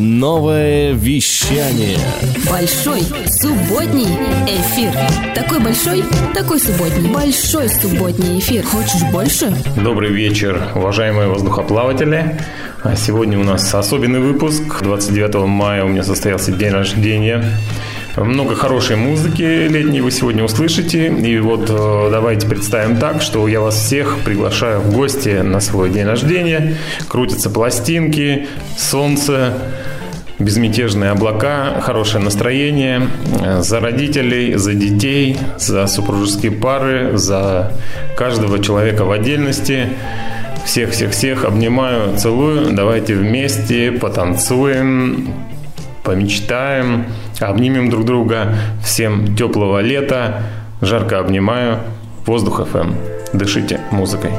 Новое вещание. Большой субботний эфир. Такой большой, такой субботний. Большой субботний эфир. Хочешь больше? Добрый вечер, уважаемые воздухоплаватели. А Сегодня у нас особенный выпуск. 29 мая у меня состоялся день рождения. Много хорошей музыки летней вы сегодня услышите. И вот э, давайте представим так, что я вас всех приглашаю в гости на свой день рождения. Крутятся пластинки, солнце, безмятежные облака, хорошее настроение э, за родителей, за детей, за супружеские пары, за каждого человека в отдельности. Всех-всех-всех обнимаю, целую. Давайте вместе потанцуем, помечтаем, обнимем друг друга. Всем теплого лета. Жарко обнимаю. Воздух FM. Дышите музыкой.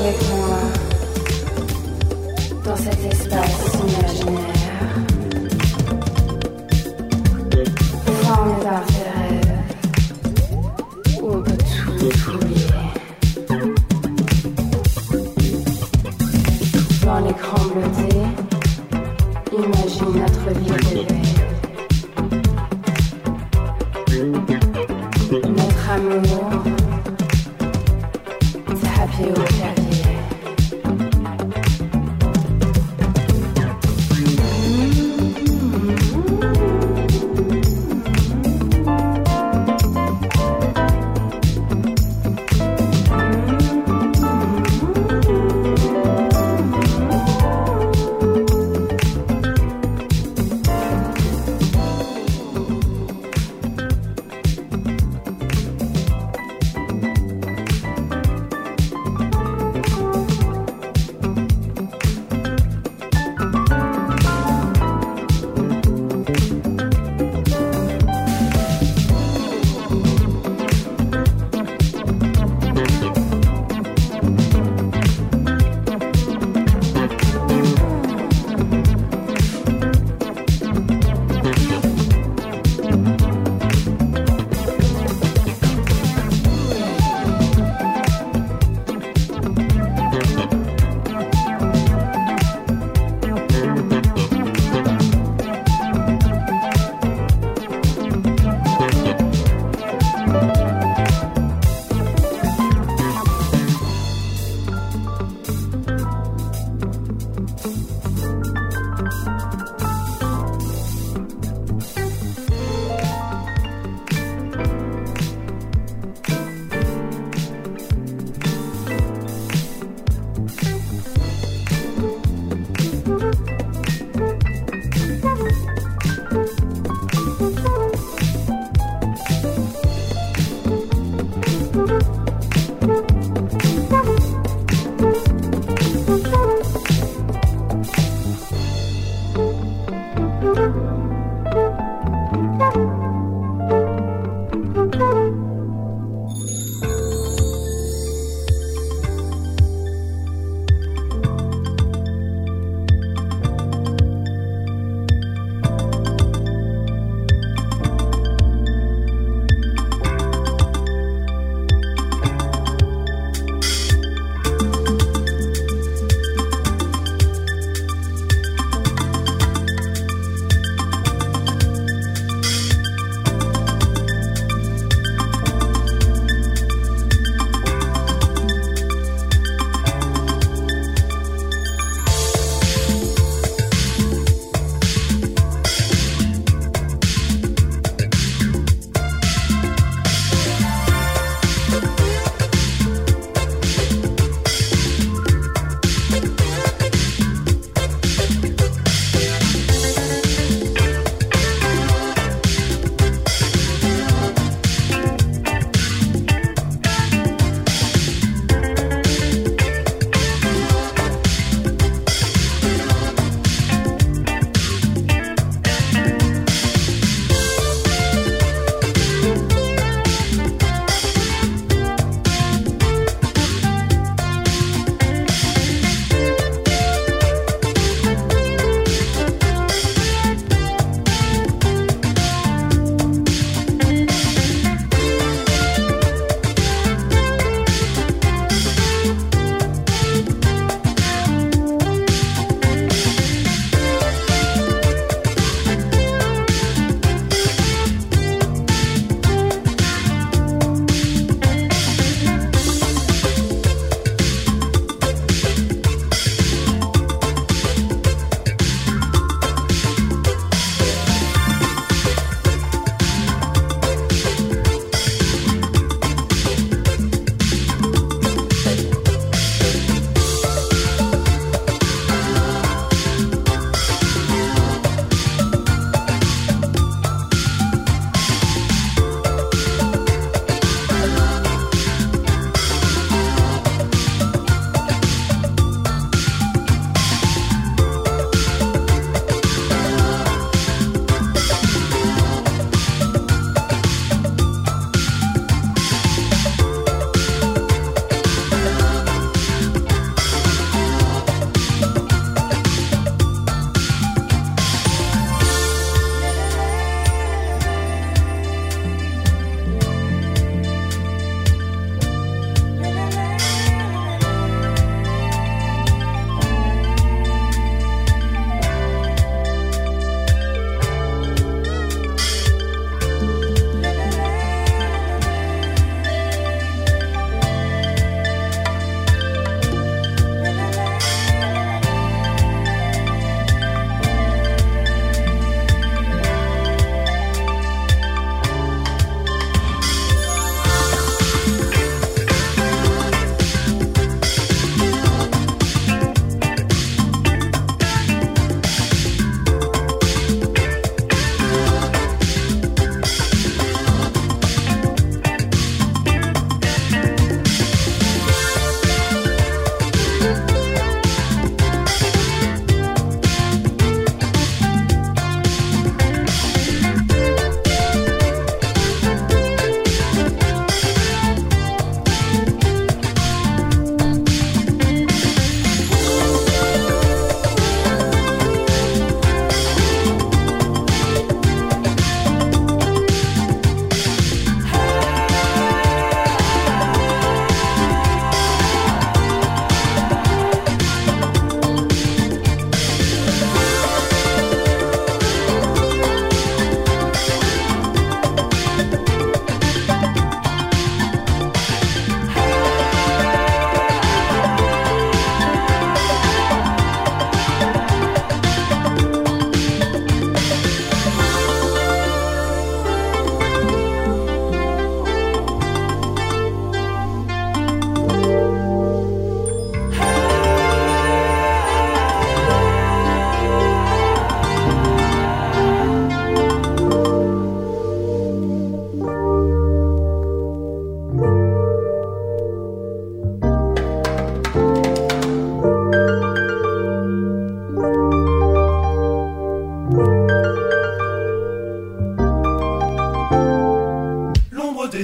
Avec moi dans cet espace imaginaire. Forme par tes rêves où on peut tout oublier. Dans l'écran bleuté, imagine notre vie rêvée. Notre amour.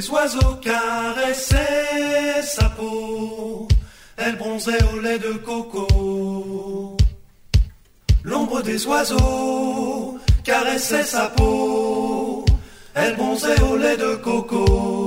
Les oiseaux caressaient sa peau, elle bronzait au lait de coco. L'ombre des oiseaux caressait sa peau, elle bronzait au lait de coco.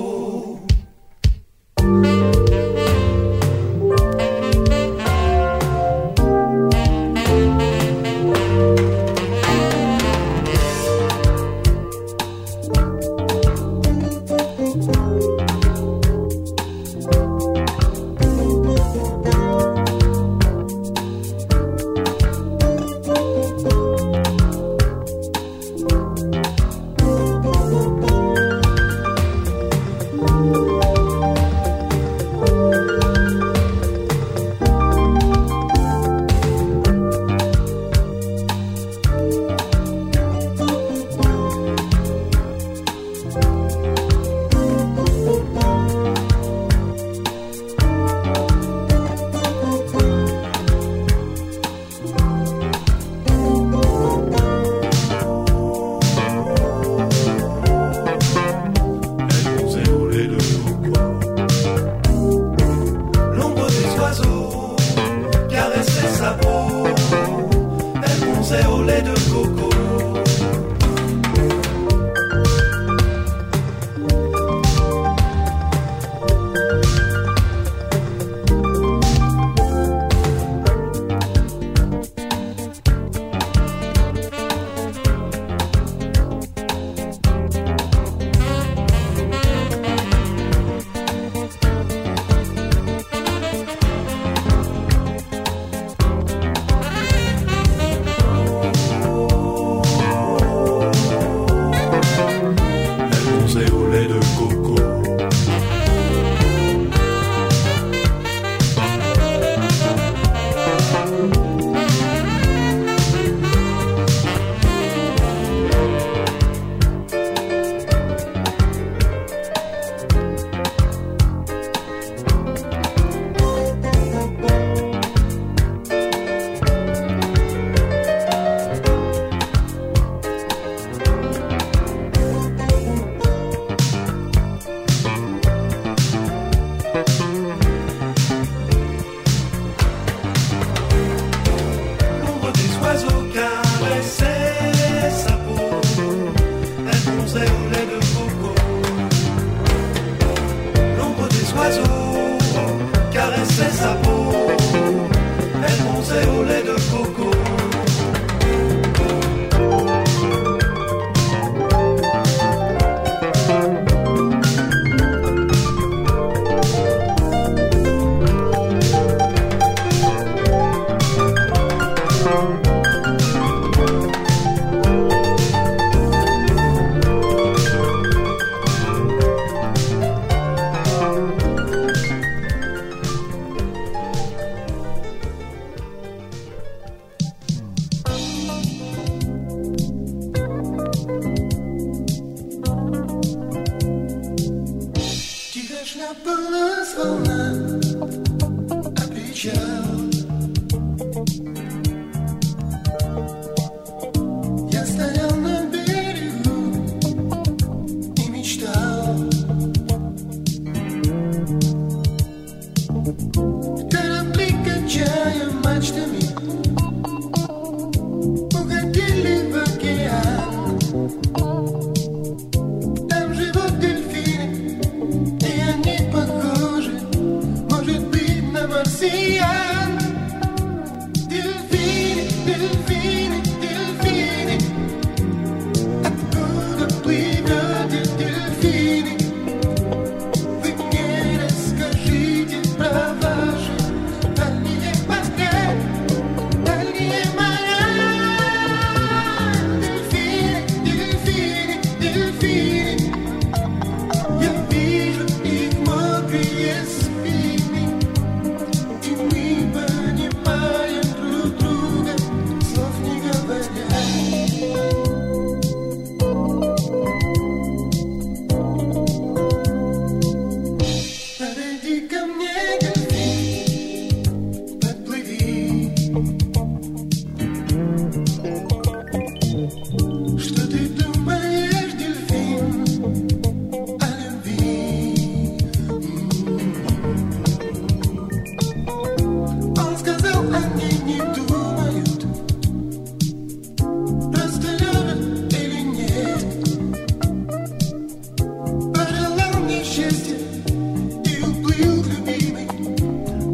Można było zwołać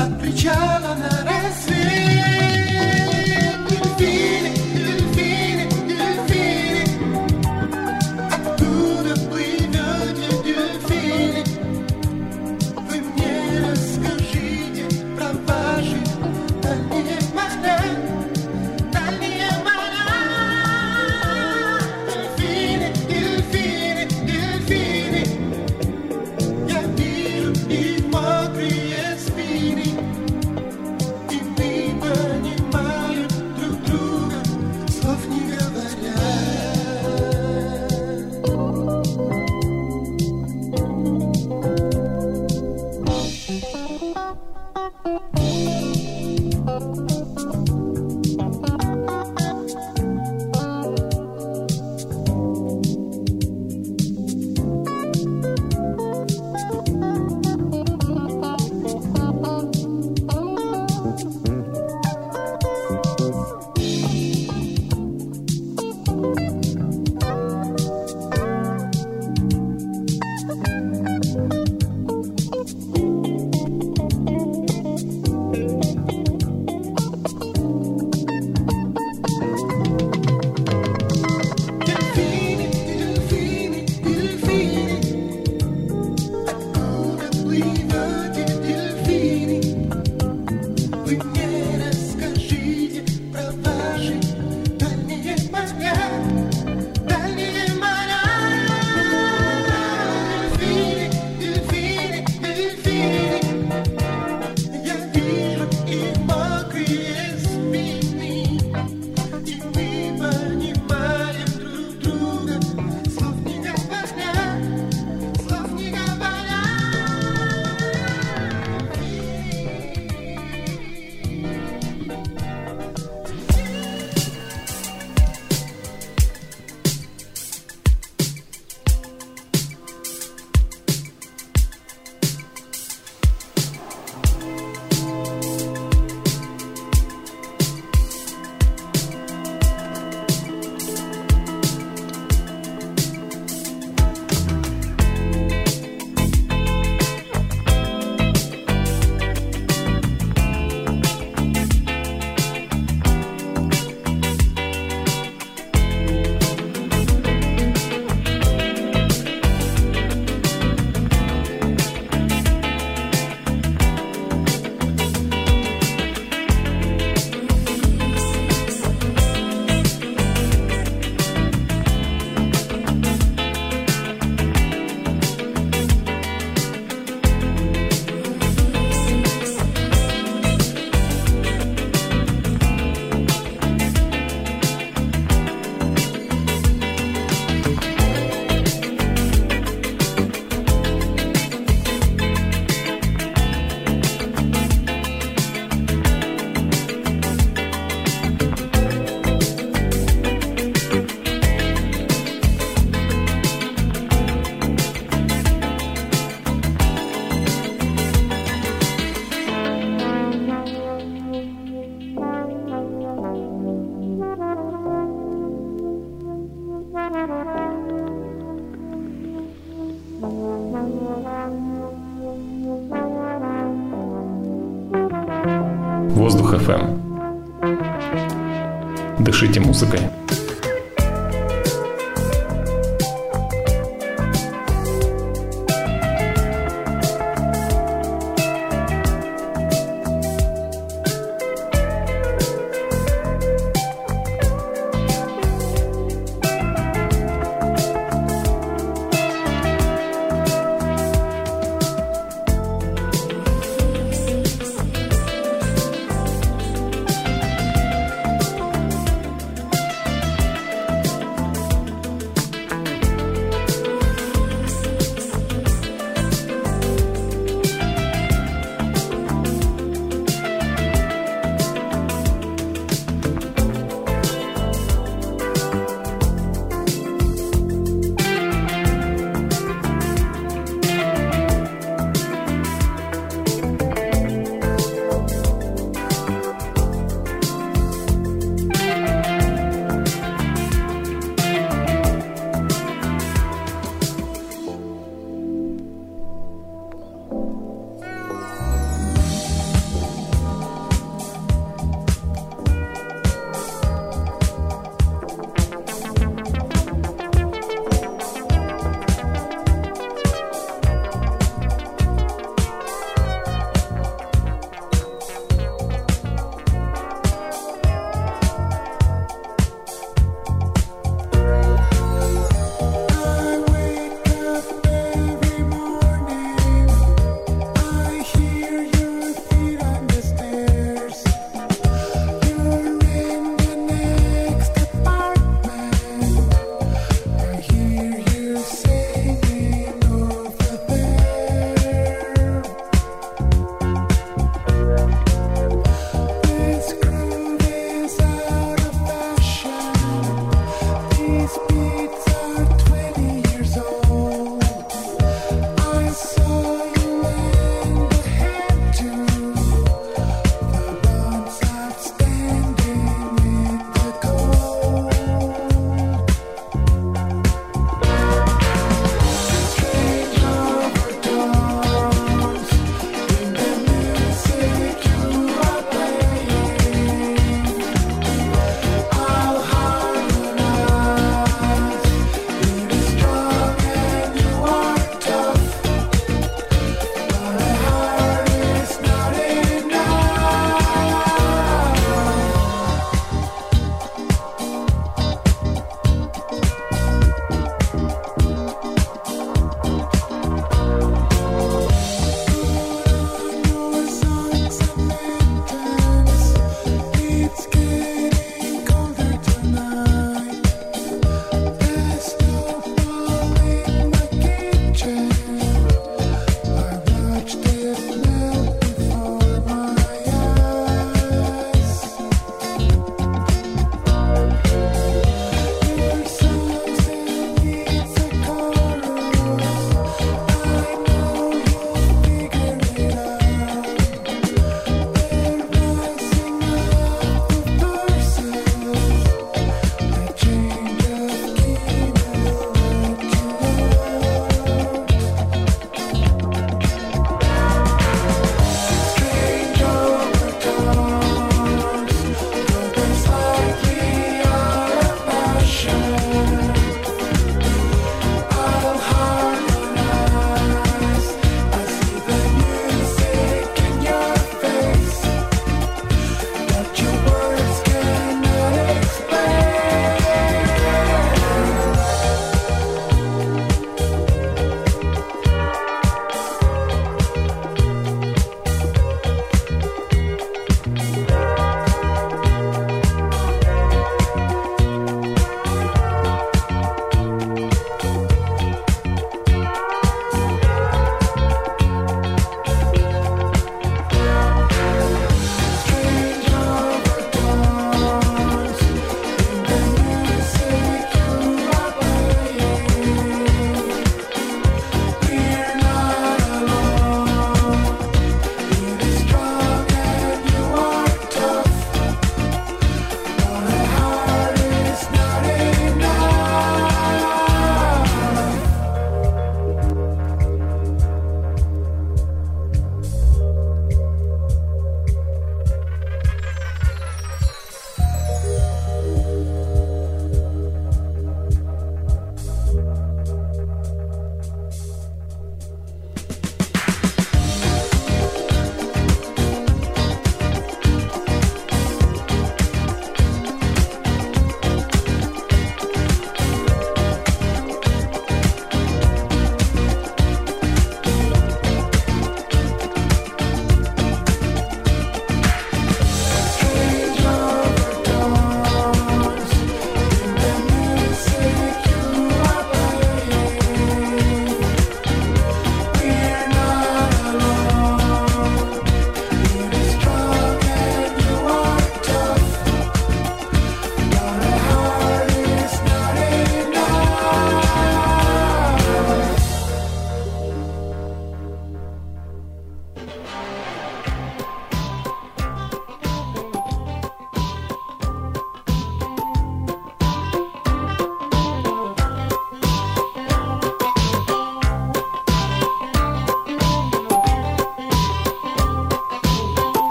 That pajama. Воздух FM. Дышите музыкой.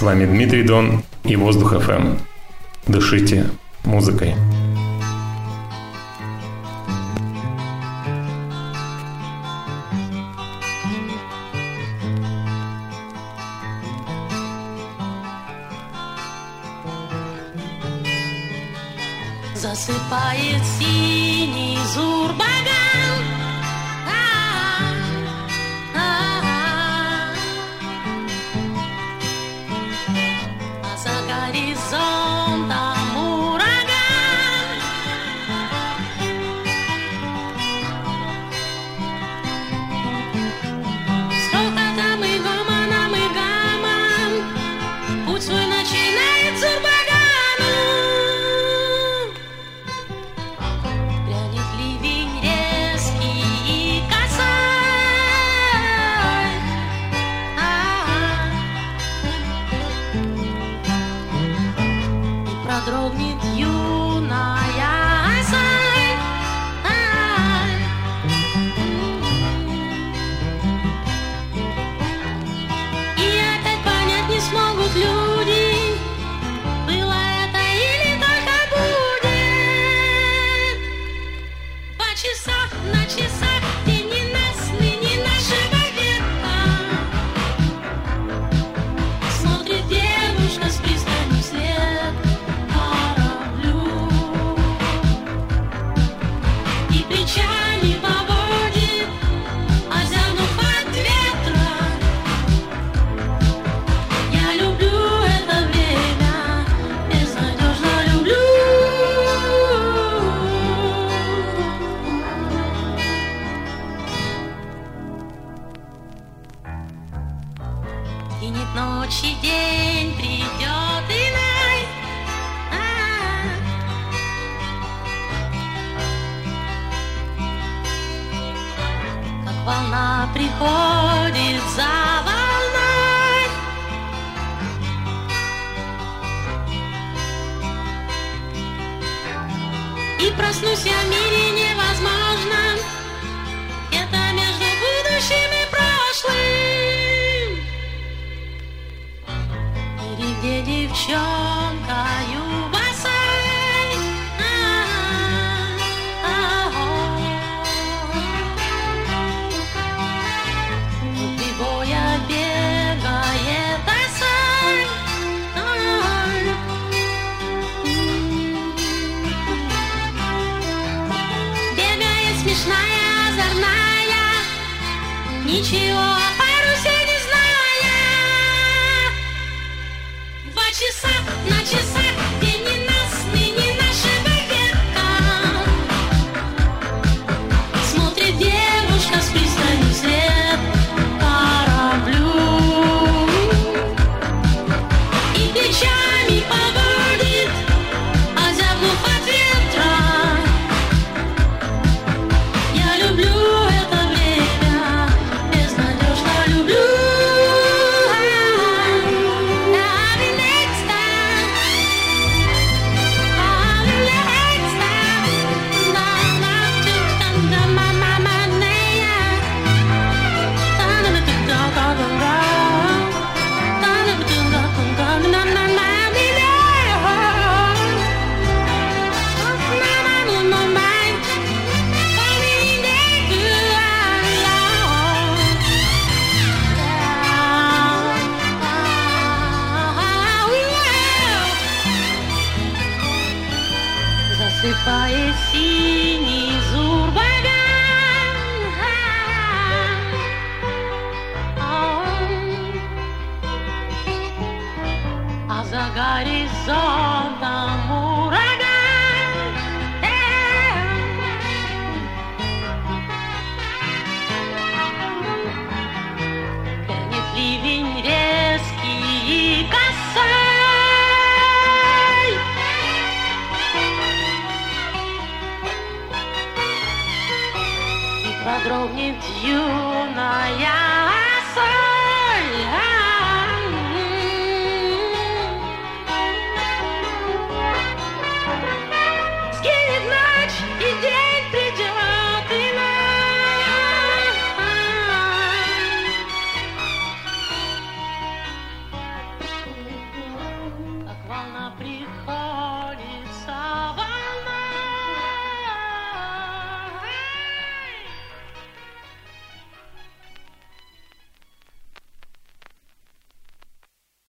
С вами Дмитрий Дон и Воздух ФМ. Дышите музыкой.